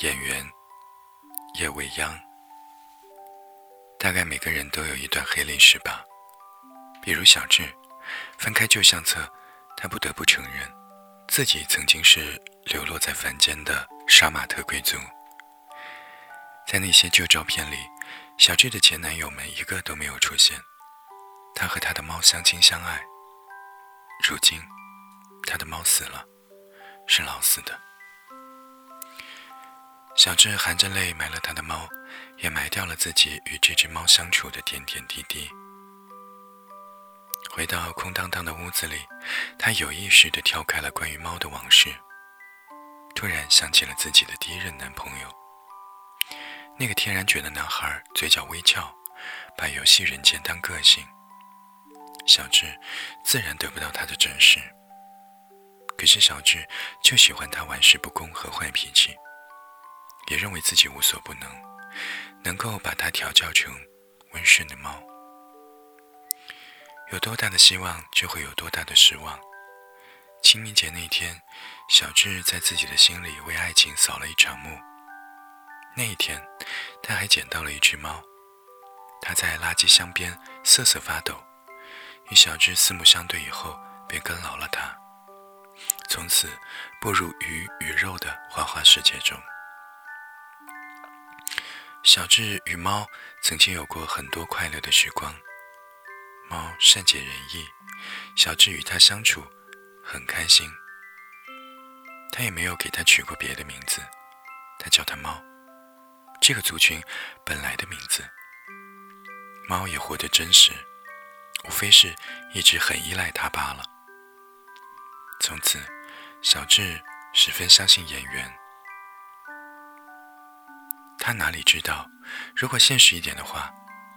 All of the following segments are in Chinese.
演员叶未央。大概每个人都有一段黑历史吧，比如小智，翻开旧相册，他不得不承认，自己曾经是流落在凡间的杀马特贵族。在那些旧照片里，小智的前男友们一个都没有出现，他和他的猫相亲相爱。如今，他的猫死了，是老死的。小智含着泪埋了他的猫，也埋掉了自己与这只猫相处的点点滴滴。回到空荡荡的屋子里，他有意识地跳开了关于猫的往事，突然想起了自己的第一任男朋友。那个天然卷的男孩，嘴角微翘，把游戏人间当个性。小智自然得不到他的珍视，可是小智就喜欢他玩世不恭和坏脾气。也认为自己无所不能，能够把它调教成温顺的猫。有多大的希望，就会有多大的失望。清明节那天，小智在自己的心里为爱情扫了一场墓。那一天，他还捡到了一只猫，它在垃圾箱边瑟瑟发抖。与小智四目相对以后，便跟牢了它，从此步入鱼与肉的花花世界中。小智与猫曾经有过很多快乐的时光。猫善解人意，小智与它相处很开心。他也没有给它取过别的名字，他叫它猫，这个族群本来的名字。猫也活得真实，无非是一直很依赖它罢了。从此，小智十分相信演员。他哪里知道，如果现实一点的话，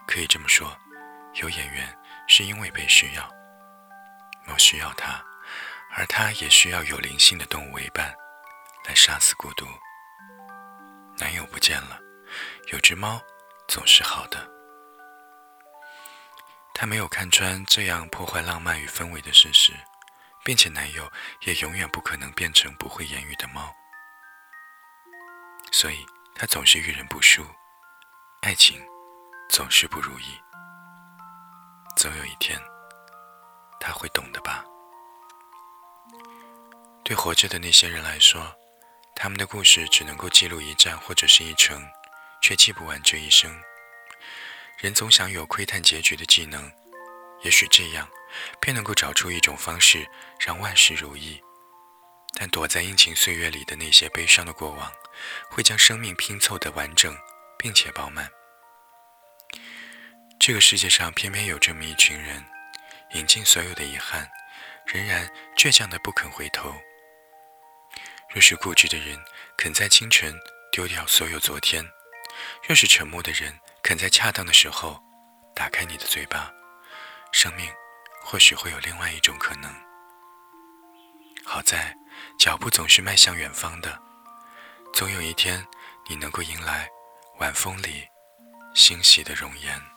可以这么说：有演员是因为被需要，猫需要他，而他也需要有灵性的动物为伴，来杀死孤独。男友不见了，有只猫总是好的。他没有看穿这样破坏浪漫与氛围的事实，并且男友也永远不可能变成不会言语的猫，所以。他总是遇人不淑，爱情总是不如意。总有一天，他会懂的吧？对活着的那些人来说，他们的故事只能够记录一站或者是一程，却记不完这一生。人总想有窥探结局的技能，也许这样便能够找出一种方式让万事如意。但躲在阴晴岁月里的那些悲伤的过往，会将生命拼凑的完整并且饱满。这个世界上偏偏有这么一群人，饮尽所有的遗憾，仍然倔强的不肯回头。若是固执的人肯在清晨丢掉所有昨天，若是沉默的人肯在恰当的时候打开你的嘴巴，生命或许会有另外一种可能。好在。脚步总是迈向远方的，总有一天，你能够迎来晚风里欣喜的容颜。